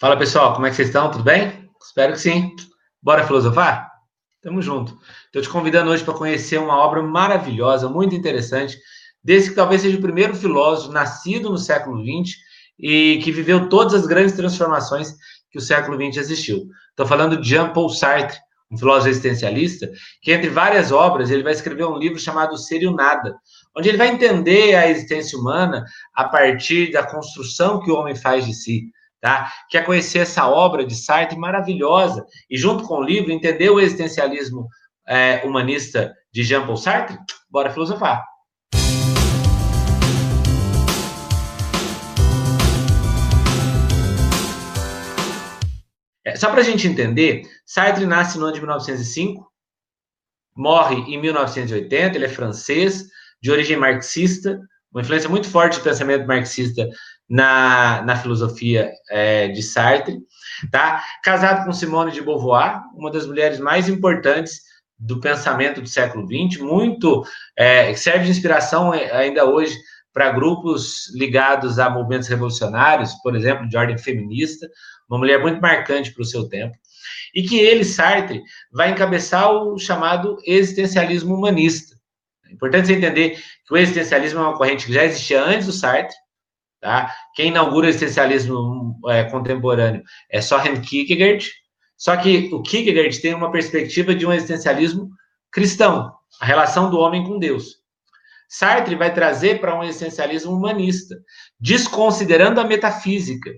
Fala pessoal, como é que vocês estão? Tudo bem? Espero que sim. Bora filosofar? Tamo junto. Estou te convidando hoje para conhecer uma obra maravilhosa, muito interessante, desse que talvez seja o primeiro filósofo nascido no século XX e que viveu todas as grandes transformações que o século XX existiu. Estou falando de Jean-Paul Sartre, um filósofo existencialista, que entre várias obras ele vai escrever um livro chamado Ser e o Nada, onde ele vai entender a existência humana a partir da construção que o homem faz de si. Tá? Quer conhecer essa obra de Sartre maravilhosa e, junto com o livro, entender o existencialismo é, humanista de Jean-Paul Sartre? Bora filosofar! É, só para a gente entender, Sartre nasce no ano de 1905, morre em 1980, ele é francês, de origem marxista, uma influência muito forte do pensamento marxista na, na filosofia é, de Sartre, tá? Casado com Simone de Beauvoir, uma das mulheres mais importantes do pensamento do século XX, muito é, serve de inspiração é, ainda hoje para grupos ligados a movimentos revolucionários, por exemplo, de ordem feminista, uma mulher muito marcante para o seu tempo, e que ele, Sartre, vai encabeçar o chamado existencialismo humanista. É importante você entender que o existencialismo é uma corrente que já existia antes do Sartre, Tá? Quem inaugura o existencialismo é, contemporâneo é Soren Kierkegaard, só que o Kierkegaard tem uma perspectiva de um existencialismo cristão, a relação do homem com Deus. Sartre vai trazer para um existencialismo humanista, desconsiderando a metafísica,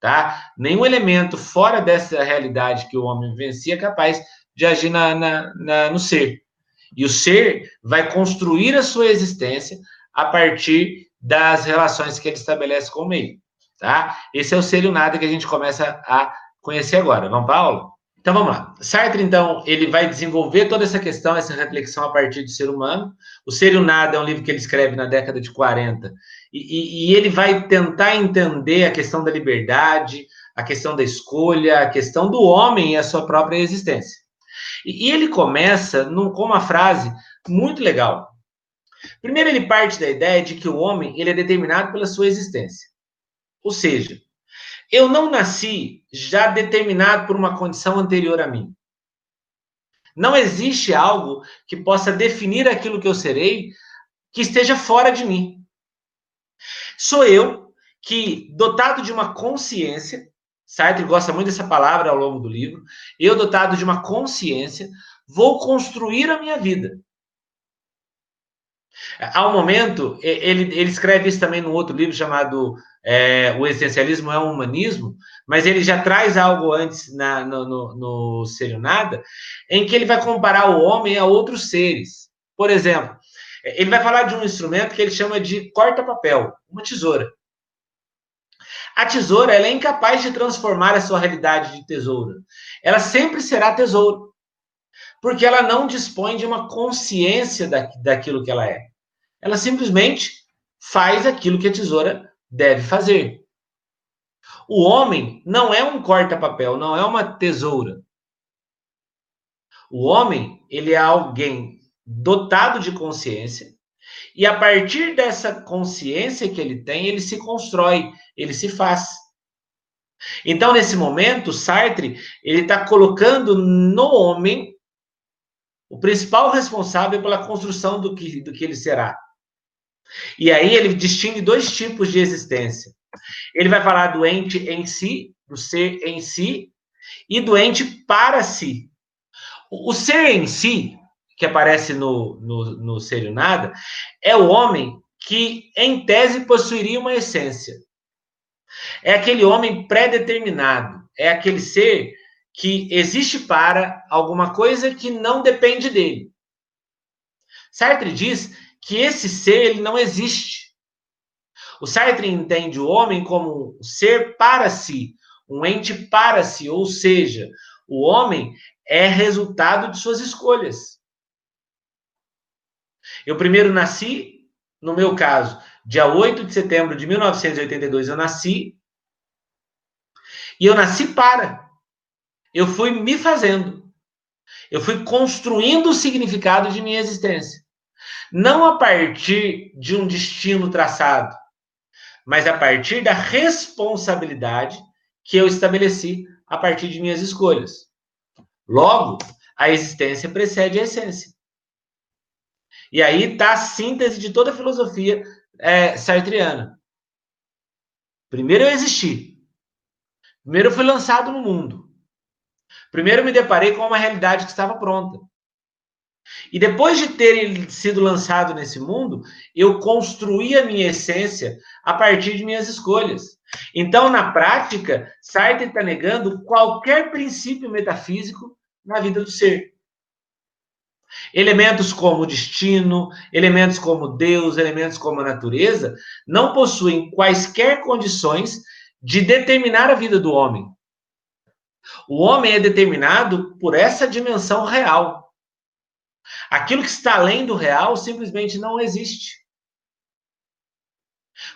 tá? Nenhum elemento fora dessa realidade que o homem vivencia é capaz de agir na, na, na, no ser. E o ser vai construir a sua existência a partir das relações que ele estabelece com o meio, tá? Esse é o ser e o nada que a gente começa a conhecer agora. Vamos para aula? Então vamos lá. Sartre, então, ele vai desenvolver toda essa questão, essa reflexão a partir do ser humano. O Ser e o Nada é um livro que ele escreve na década de 40. E, e, e ele vai tentar entender a questão da liberdade, a questão da escolha, a questão do homem e a sua própria existência. E, e ele começa num, com uma frase muito legal. Primeiro, ele parte da ideia de que o homem ele é determinado pela sua existência. Ou seja, eu não nasci já determinado por uma condição anterior a mim. Não existe algo que possa definir aquilo que eu serei que esteja fora de mim. Sou eu que, dotado de uma consciência, Sartre gosta muito dessa palavra ao longo do livro, eu, dotado de uma consciência, vou construir a minha vida. Um momento, ele, ele escreve isso também num outro livro chamado é, O Existencialismo é um Humanismo, mas ele já traz algo antes na, no, no, no Ser Nada, em que ele vai comparar o homem a outros seres. Por exemplo, ele vai falar de um instrumento que ele chama de corta-papel, uma tesoura. A tesoura ela é incapaz de transformar a sua realidade de tesoura. Ela sempre será tesouro. Porque ela não dispõe de uma consciência da, daquilo que ela é. Ela simplesmente faz aquilo que a tesoura deve fazer. O homem não é um corta-papel, não é uma tesoura. O homem, ele é alguém dotado de consciência, e a partir dessa consciência que ele tem, ele se constrói, ele se faz. Então, nesse momento, Sartre, ele está colocando no homem o principal responsável pela construção do que, do que ele será. E aí ele distingue dois tipos de existência. Ele vai falar do ente em si, do ser em si, e do ente para si. O ser em si, que aparece no, no, no ser e nada, é o homem que, em tese, possuiria uma essência. É aquele homem pré-determinado. É aquele ser que existe para alguma coisa que não depende dele. Sartre diz que esse ser ele não existe. O Sartre entende o homem como um ser para si, um ente para si, ou seja, o homem é resultado de suas escolhas. Eu primeiro nasci, no meu caso, dia 8 de setembro de 1982 eu nasci, e eu nasci para. Eu fui me fazendo. Eu fui construindo o significado de minha existência não a partir de um destino traçado, mas a partir da responsabilidade que eu estabeleci a partir de minhas escolhas. Logo, a existência precede a essência. E aí está a síntese de toda a filosofia é, sartreana. Primeiro eu existi. Primeiro eu fui lançado no mundo. Primeiro eu me deparei com uma realidade que estava pronta. E depois de ter sido lançado nesse mundo, eu construí a minha essência a partir de minhas escolhas. Então, na prática, Sartre está negando qualquer princípio metafísico na vida do ser. Elementos como destino, elementos como Deus, elementos como a natureza, não possuem quaisquer condições de determinar a vida do homem. O homem é determinado por essa dimensão real. Aquilo que está além do real simplesmente não existe.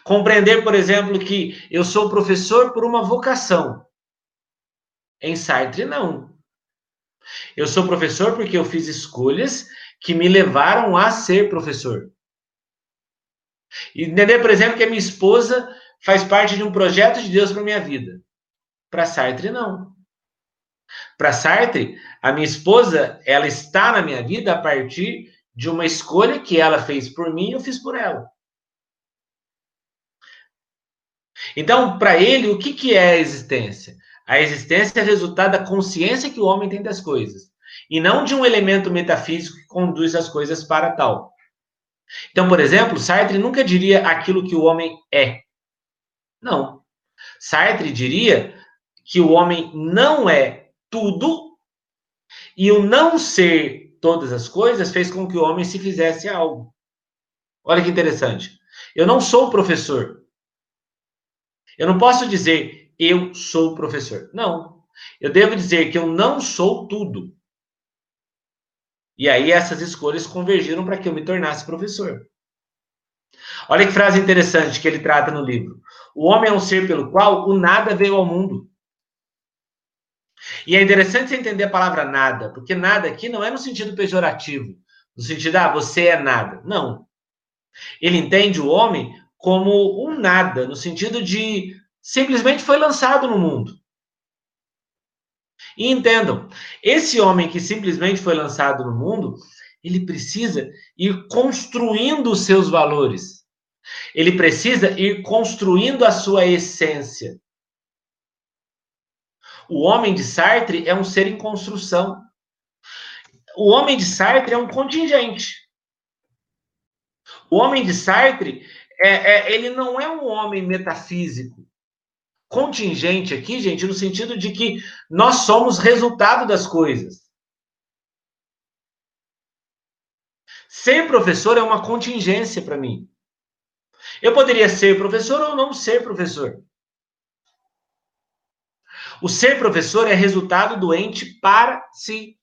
Compreender, por exemplo, que eu sou professor por uma vocação. Em Sartre, não. Eu sou professor porque eu fiz escolhas que me levaram a ser professor. Entender, por exemplo, que a minha esposa faz parte de um projeto de Deus para minha vida. Para Sartre, não. Para Sartre, a minha esposa, ela está na minha vida a partir de uma escolha que ela fez por mim e eu fiz por ela. Então, para ele, o que, que é a existência? A existência é resultado da consciência que o homem tem das coisas, e não de um elemento metafísico que conduz as coisas para tal. Então, por exemplo, Sartre nunca diria aquilo que o homem é. Não. Sartre diria que o homem não é tudo e o não ser todas as coisas fez com que o homem se fizesse algo. Olha que interessante. Eu não sou professor. Eu não posso dizer eu sou professor. Não. Eu devo dizer que eu não sou tudo. E aí essas escolhas convergiram para que eu me tornasse professor. Olha que frase interessante que ele trata no livro. O homem é um ser pelo qual o nada veio ao mundo. E é interessante você entender a palavra nada, porque nada aqui não é no sentido pejorativo, no sentido, ah, você é nada. Não. Ele entende o homem como um nada, no sentido de simplesmente foi lançado no mundo. E entendam, esse homem que simplesmente foi lançado no mundo, ele precisa ir construindo os seus valores. Ele precisa ir construindo a sua essência. O homem de Sartre é um ser em construção. O homem de Sartre é um contingente. O homem de Sartre, é, é, ele não é um homem metafísico contingente aqui, gente, no sentido de que nós somos resultado das coisas. Ser professor é uma contingência para mim. Eu poderia ser professor ou não ser professor. O ser professor é resultado do ente para si.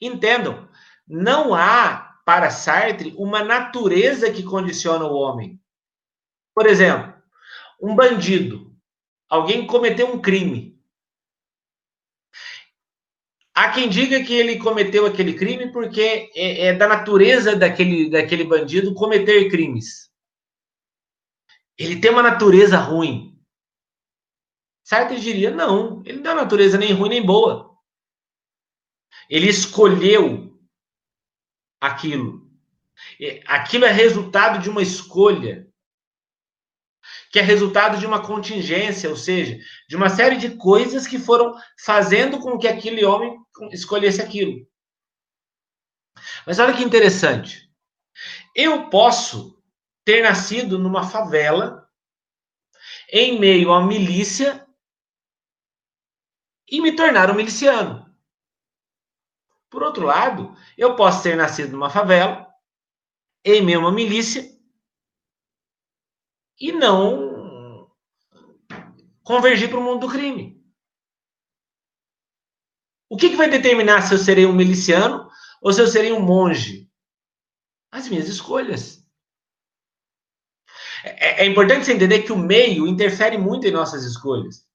Entendam, não há para Sartre uma natureza que condiciona o homem. Por exemplo, um bandido, alguém cometeu um crime. Há quem diga que ele cometeu aquele crime porque é, é da natureza daquele, daquele bandido cometer crimes. Ele tem uma natureza ruim. Sartre diria: não, ele não é natureza nem ruim nem boa. Ele escolheu aquilo. Aquilo é resultado de uma escolha que é resultado de uma contingência, ou seja, de uma série de coisas que foram fazendo com que aquele homem escolhesse aquilo. Mas olha que interessante. Eu posso ter nascido numa favela, em meio à milícia, e me tornar um miliciano. Por outro lado, eu posso ter nascido numa favela, em meio a uma milícia, e não convergir para o mundo do crime. O que, que vai determinar se eu serei um miliciano ou se eu serei um monge? As minhas escolhas. É, é, importante você entender que o meio interfere muito em nossas escolhas.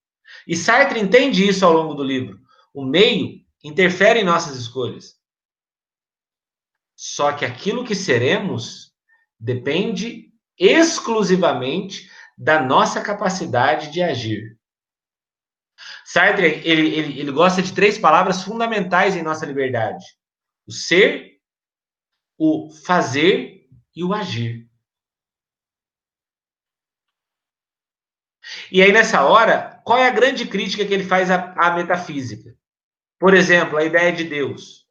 E Sartre entende isso ao longo do livro. O meio interfere em nossas escolhas. Só que aquilo que seremos depende exclusivamente da nossa capacidade de agir. Sartre, ele, ele, ele gosta de três palavras fundamentais em nossa liberdade: o ser, o fazer e o agir. E aí, nessa hora, qual é a grande crítica que ele faz à, à metafísica? Por exemplo, a ideia de Deus.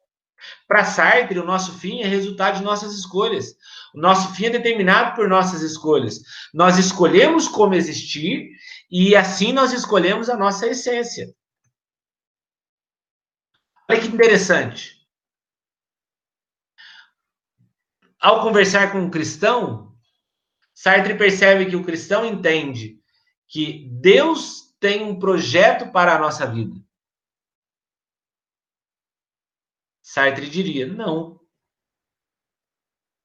Para Sartre, o nosso fim é resultado de nossas escolhas. O nosso fim é determinado por nossas escolhas. Nós escolhemos como existir e assim nós escolhemos a nossa essência. Olha que interessante. Ao conversar com um cristão, Sartre percebe que o cristão entende que Deus tem um projeto para a nossa vida. Sartre diria: não.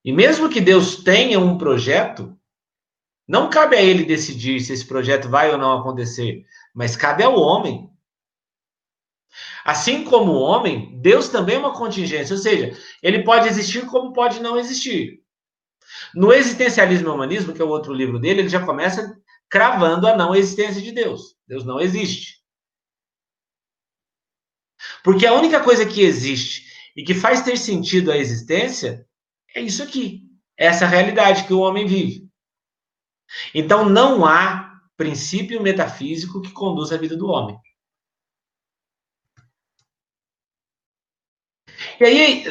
E mesmo que Deus tenha um projeto, não cabe a ele decidir se esse projeto vai ou não acontecer, mas cabe ao homem. Assim como o homem, Deus também é uma contingência, ou seja, ele pode existir como pode não existir. No Existencialismo e Humanismo, que é o outro livro dele, ele já começa cravando a não existência de Deus. Deus não existe. Porque a única coisa que existe e que faz ter sentido a existência é isso aqui, é essa realidade que o homem vive. Então não há princípio metafísico que conduz a vida do homem. E aí,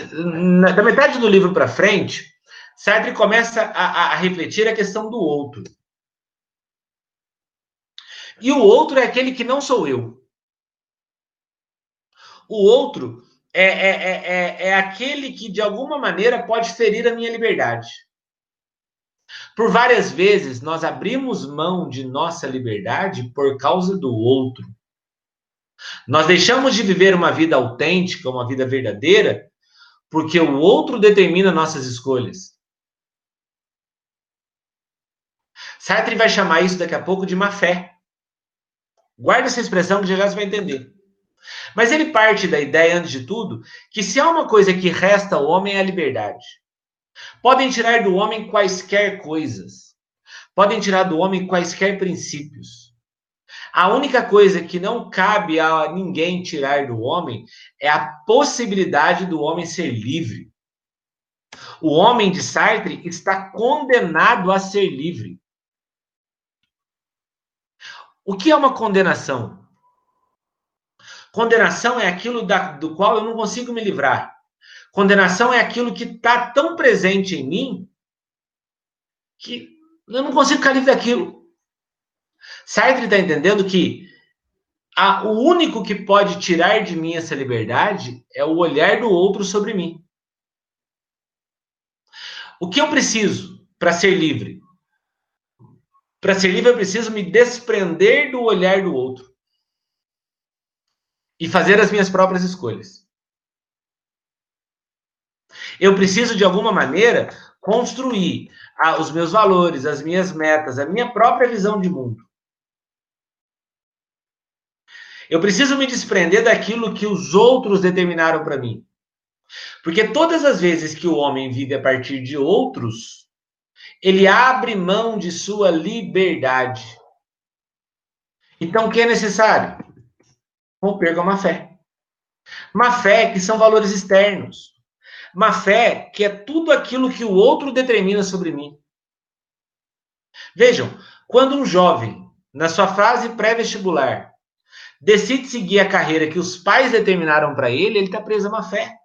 da metade do livro para frente, Sartre começa a, a, refletir a questão do outro. E o outro é aquele que não sou eu. O outro é, é, é, é, é aquele que, de alguma maneira, pode ferir a minha liberdade. Por várias vezes, nós abrimos mão de nossa liberdade por causa do outro. Nós deixamos de viver uma vida autêntica, uma vida verdadeira, porque o outro determina nossas escolhas. Sartre vai chamar isso daqui a pouco de má fé. Guarda essa expressão que já já você vai entender. Mas ele parte da ideia, antes de tudo, que se há uma coisa que resta ao homem é a liberdade. Podem tirar do homem quaisquer coisas. Podem tirar do homem quaisquer princípios. A única coisa que não cabe a ninguém tirar do homem é a possibilidade do homem ser livre. O homem de Sartre está condenado a ser livre. O que é uma condenação? Condenação é aquilo da, do qual eu não consigo me livrar. Condenação é aquilo que está tão presente em mim que eu não consigo ficar livre daquilo. Sartre está entendendo que a, o único que pode tirar de mim essa liberdade é o olhar do outro sobre mim. O que eu preciso para ser livre? Para ser livre, eu preciso me desprender do olhar do outro e fazer as minhas próprias escolhas. Eu preciso, de alguma maneira, construir os meus valores, as minhas metas, a minha própria visão de mundo. Eu preciso me desprender daquilo que os outros determinaram para mim. Porque todas as vezes que o homem vive a partir de outros, ele abre mão de sua liberdade. Então, o que é necessário? romper com a má fé. Má fé que são valores externos. Má fé que é tudo aquilo que o outro determina sobre mim. Vejam, quando um jovem, na sua fase pré-vestibular, decide seguir a carreira que os pais determinaram para ele, ele está preso a má fé.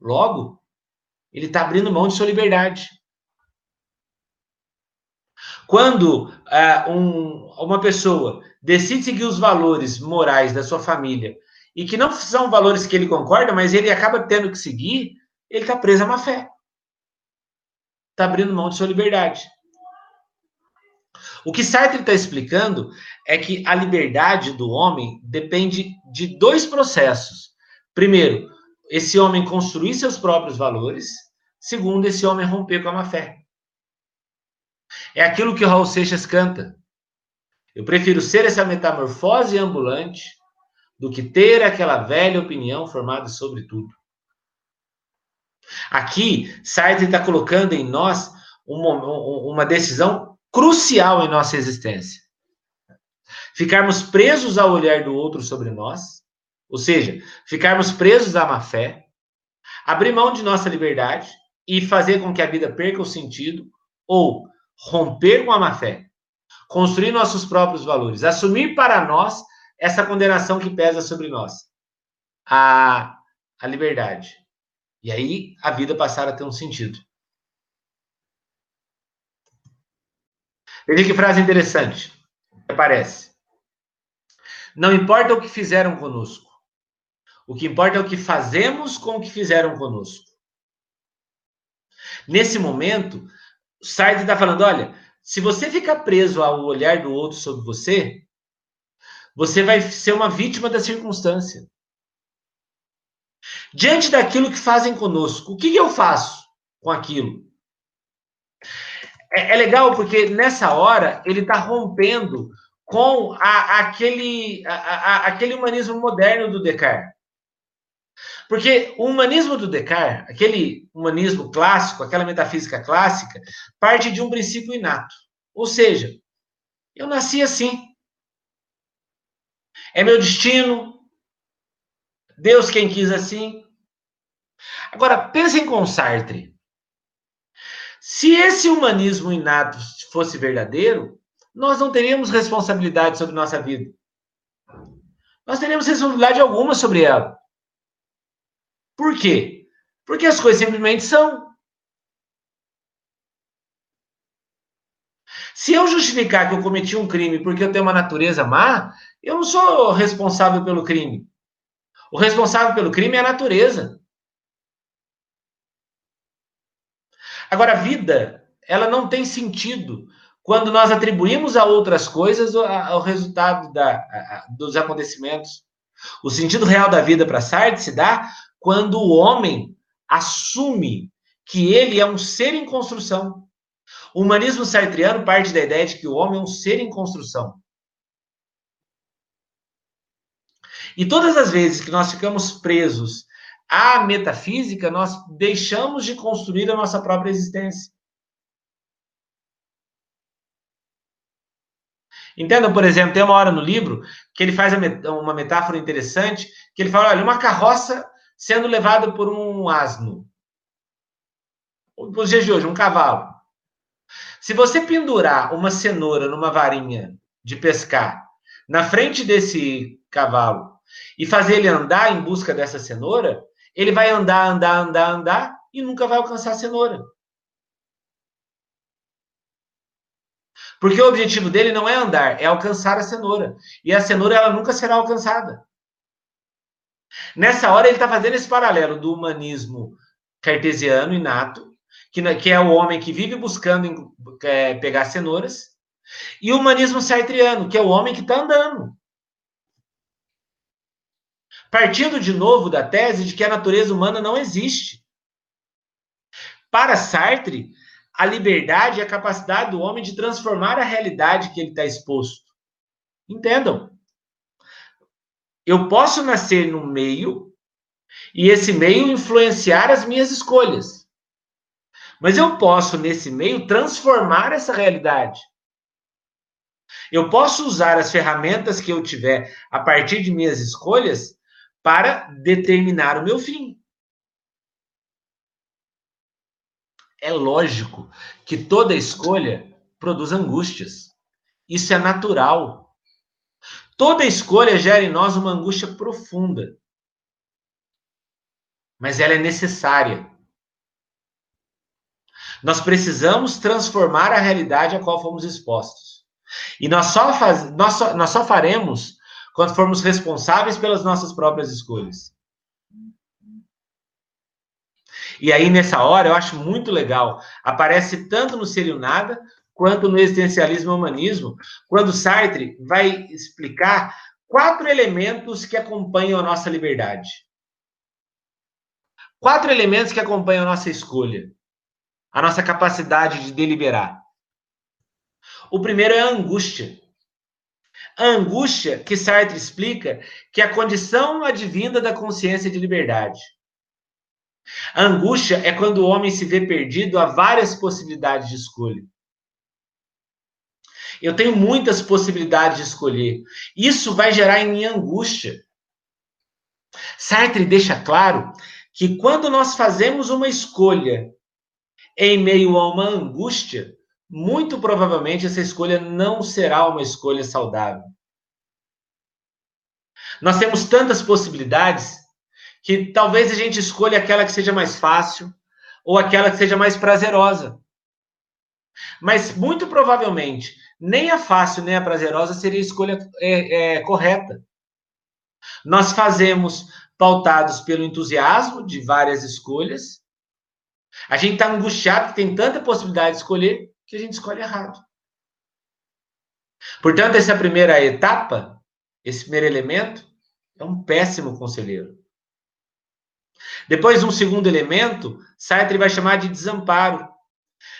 Logo, ele está abrindo mão de sua liberdade. Quando uh, um, uma pessoa decide seguir os valores morais da sua família e que não são valores que ele concorda, mas ele acaba tendo que seguir, ele está preso a má fé. Está abrindo mão de sua liberdade. O que Sartre está explicando é que a liberdade do homem depende de dois processos. Primeiro, esse homem construir seus próprios valores. Segundo, esse homem romper com a má fé. É aquilo que o Raul Seixas canta. Eu prefiro ser essa metamorfose ambulante do que ter aquela velha opinião formada sobre tudo. Aqui, Sartre está colocando em nós uma, uma decisão crucial em nossa existência. Ficarmos presos ao olhar do outro sobre nós, ou seja, ficarmos presos à má fé, abrir mão de nossa liberdade e fazer com que a vida perca o sentido, ou romper com a má fé, construir nossos próprios valores, assumir para nós essa condenação que pesa sobre nós, a, a liberdade. E aí a vida passar a ter um sentido. Veja que frase interessante. Aparece. Não importa o que fizeram conosco. O que importa é o que fazemos com o que fizeram conosco. Nesse momento, Sartre está falando: olha, se você ficar preso ao olhar do outro sobre você, você vai ser uma vítima da circunstância. Diante daquilo que fazem conosco, o que, eu faço com aquilo? É, é legal porque nessa hora ele está rompendo com a, aquele, a, a, aquele humanismo moderno do Descartes. Porque o humanismo do Descartes, aquele humanismo clássico, aquela metafísica clássica, parte de um princípio inato. Ou seja, eu nasci assim. É meu destino. Deus quem quis assim. Agora, pensem com Sartre. Se esse humanismo inato fosse verdadeiro, nós não teríamos responsabilidade sobre nossa vida. Nós teríamos responsabilidade alguma sobre ela. Por quê? Porque as coisas simplesmente são. Se eu justificar que eu cometi um crime porque eu tenho uma natureza má, eu não sou responsável pelo crime. O responsável pelo crime é a natureza. Agora, a vida, ela não tem sentido quando nós atribuímos a outras coisas o, o resultado da, a, dos acontecimentos. O sentido real da vida para Sartre se dá quando o homem assume que ele é um ser em construção. O humanismo sartriano parte da ideia de que o homem é um ser em construção. E todas as vezes que nós ficamos presos à metafísica, nós deixamos de construir a nossa própria existência. Entendam, por exemplo, tem uma hora no livro que ele faz uma metáfora interessante, que ele fala, olha, uma carroça sendo levado por um asno. Nos dias de hoje, um cavalo. Se você pendurar uma cenoura numa varinha de pescar na frente desse cavalo e fazer ele andar em busca dessa cenoura, ele vai andar, andar, andar, andar e nunca vai alcançar a cenoura. Porque o objetivo dele não é andar, é alcançar a cenoura. E a cenoura ela nunca será alcançada. Nessa hora, ele está fazendo esse paralelo do humanismo cartesiano inato, que, que é o homem que vive buscando é, pegar cenouras, e o humanismo sartriano, que é o homem que está andando. Partindo de novo da tese de que a natureza humana não existe. Para Sartre, a liberdade é a capacidade do homem de transformar a realidade que ele está exposto. Entendam? Eu posso nascer no meio e esse meio influenciar as minhas escolhas. Mas eu posso, nesse meio, transformar essa realidade. Eu posso usar as ferramentas que eu tiver a partir de minhas escolhas para determinar o meu fim. É lógico que toda escolha produz angústias. Isso é natural. Toda escolha gera em nós uma angústia profunda. Mas ela é necessária. Nós precisamos transformar a realidade a qual fomos expostos. E nós só, faz, nós só, nós só faremos quando formos responsáveis pelas nossas próprias escolhas. E aí, nessa hora, eu acho muito legal. Aparece tanto no Ser Nada, quanto no existencialismo humanismo, quando Sartre vai explicar quatro elementos que acompanham a nossa liberdade. Quatro elementos que acompanham a nossa escolha, a nossa capacidade de deliberar. O primeiro é a angústia. A angústia que Sartre explica que é a condição advinda da consciência de liberdade. A angústia é quando o homem se vê perdido a várias possibilidades de escolha. Eu tenho muitas possibilidades de escolher. Isso vai gerar em mim angústia. Sartre deixa claro que quando nós fazemos uma escolha em meio a uma angústia, muito provavelmente essa escolha não será uma escolha saudável. Nós temos tantas possibilidades que talvez a gente escolha aquela que seja mais fácil ou aquela que seja mais prazerosa. Mas muito provavelmente nem a fácil nem a prazerosa seria a escolha é, é, correta. Nós fazemos pautados pelo entusiasmo de várias escolhas. A gente está angustiado que tem tanta possibilidade de escolher que a gente escolhe errado. Portanto, essa primeira etapa, esse primeiro elemento, é um péssimo conselheiro. Depois, um segundo elemento, Sartre vai chamar de desamparo.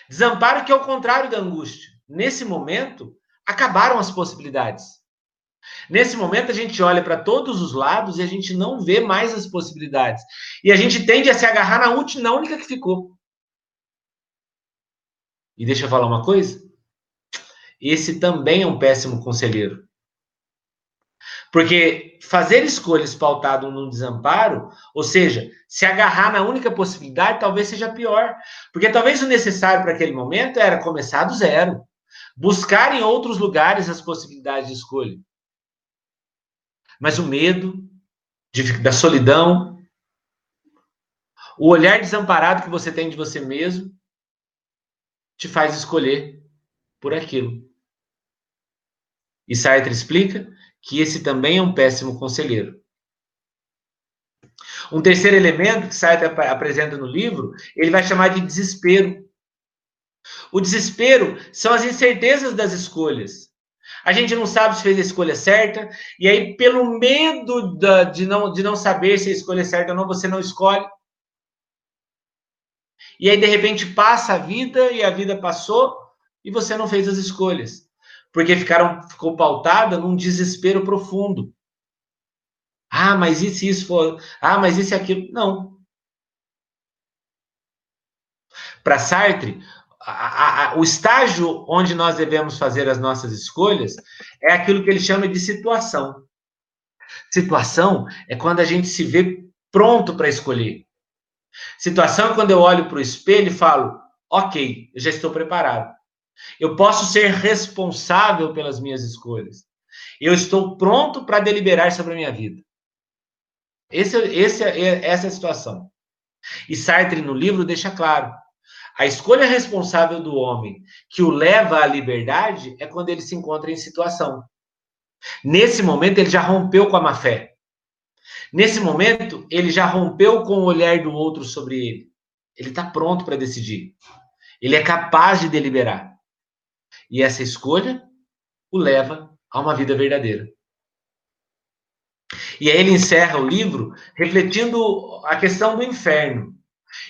Desamparo que é o contrário da angústia. Nesse momento, acabaram as possibilidades. Nesse momento, a gente olha para todos os lados e a gente não vê mais as possibilidades. E a gente tende a se agarrar na última, na única que ficou. E deixa eu falar uma coisa. Esse também é um péssimo conselheiro. Porque fazer escolhas pautado no desamparo, ou seja, se agarrar na única possibilidade, talvez seja pior. Porque talvez o necessário para aquele momento era começar do zero. Buscar em outros lugares as possibilidades de escolha. Mas o medo de, da solidão, o olhar desamparado que você tem de você mesmo, te faz escolher por aquilo. E Sartre explica que esse também é um péssimo conselheiro. Um terceiro elemento que Sartre apresenta no livro, ele vai chamar de desespero. O desespero são as incertezas das escolhas. A gente não sabe se fez a escolha certa, e aí, pelo medo da, de, não, de não saber se a escolha é certa ou não, você não escolhe. E aí, de repente, passa a vida e a vida passou e você não fez as escolhas. Porque ficaram, ficou pautada num desespero profundo. Ah, mas e se isso for? Ah, mas e aquilo? Não. Para Sartre, a, a, o estágio onde nós devemos fazer as nossas escolhas é aquilo que ele chama de situação. Situação é quando a gente se vê pronto para escolher. Situação quando eu olho para o espelho e falo: ok, eu já estou preparado. Eu posso ser responsável pelas minhas escolhas. Eu estou pronto para deliberar sobre a minha vida. Esse, esse, essa é a situação. E Sartre, no livro, deixa claro: a escolha responsável do homem que o leva à liberdade é quando ele se encontra em situação. Nesse momento, ele já rompeu com a má fé. Nesse momento, ele já rompeu com o olhar do outro sobre ele. Ele está pronto para decidir. Ele é capaz de deliberar. E essa escolha o leva a uma vida verdadeira. E aí ele encerra o livro refletindo a questão do inferno.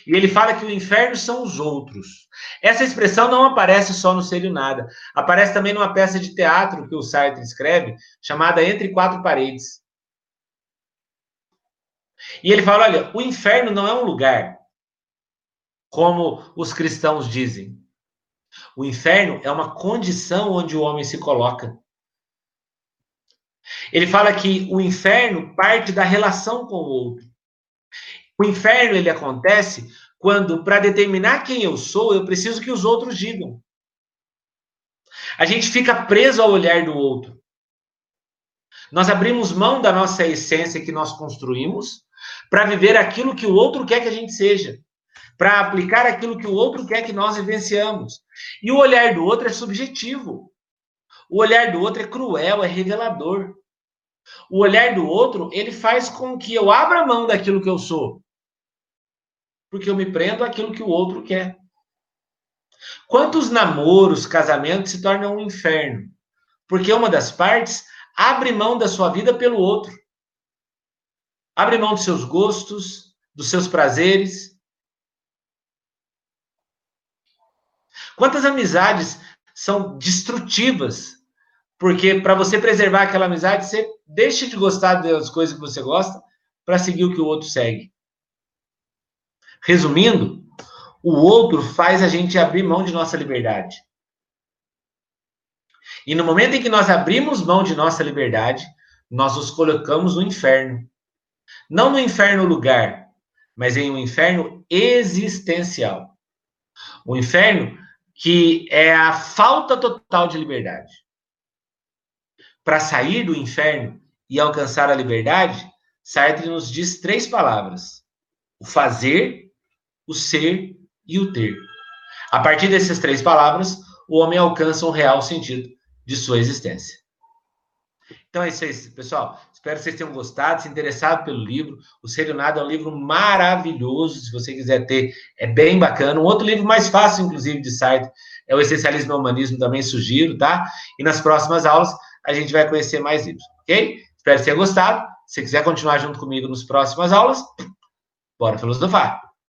E ele fala que o inferno são os outros. Essa expressão não aparece só no Serio Nada. Aparece também numa peça de teatro que o Sartre escreve, chamada Entre Quatro Paredes. E ele fala: olha, o inferno não é um lugar, como os cristãos dizem. O inferno é uma condição onde o homem se coloca. Ele fala que o inferno parte da relação com o outro. O inferno ele acontece quando, para determinar quem eu sou, eu preciso que os outros digam. A gente fica preso ao olhar do outro. Nós abrimos mão da nossa essência que nós construímos para viver aquilo que o outro quer que a gente seja, para aplicar aquilo que o outro quer que nós vivenciamos. E o olhar do outro é subjetivo. O olhar do outro é cruel, é revelador. O olhar do outro, ele faz com que eu abra mão daquilo que eu sou. Porque eu me prendo àquilo que o outro quer. Quantos namoros, casamentos se tornam um inferno? Porque uma das partes abre mão da sua vida pelo outro. Abre mão dos seus gostos, dos seus prazeres. Quantas amizades são destrutivas? Porque para você preservar aquela amizade, você deixa de gostar das coisas que você gosta para seguir o que o outro segue. Resumindo, o outro faz a gente abrir mão de nossa liberdade. E no momento em que nós abrimos mão de nossa liberdade, nós nos colocamos no inferno. Não no inferno lugar, mas em um inferno existencial. O inferno que é a falta total de liberdade. Para sair do inferno e alcançar a liberdade, Sartre nos diz três palavras: o fazer, o ser e o ter. A partir dessas três palavras, o homem alcança um real sentido de sua existência. Então é isso aí, pessoal. Espero que vocês tenham gostado, se interessado pelo livro. O Ser Nada é um livro maravilhoso, se você quiser ter, é bem bacana. Um outro livro mais fácil, inclusive, de site, é o Essencialismo e Humanismo, também sugiro, tá? E nas próximas aulas a gente vai conhecer mais livros, ok? Espero que tenha gostado. Se quiser continuar junto comigo nas próximas aulas, bora filosofar.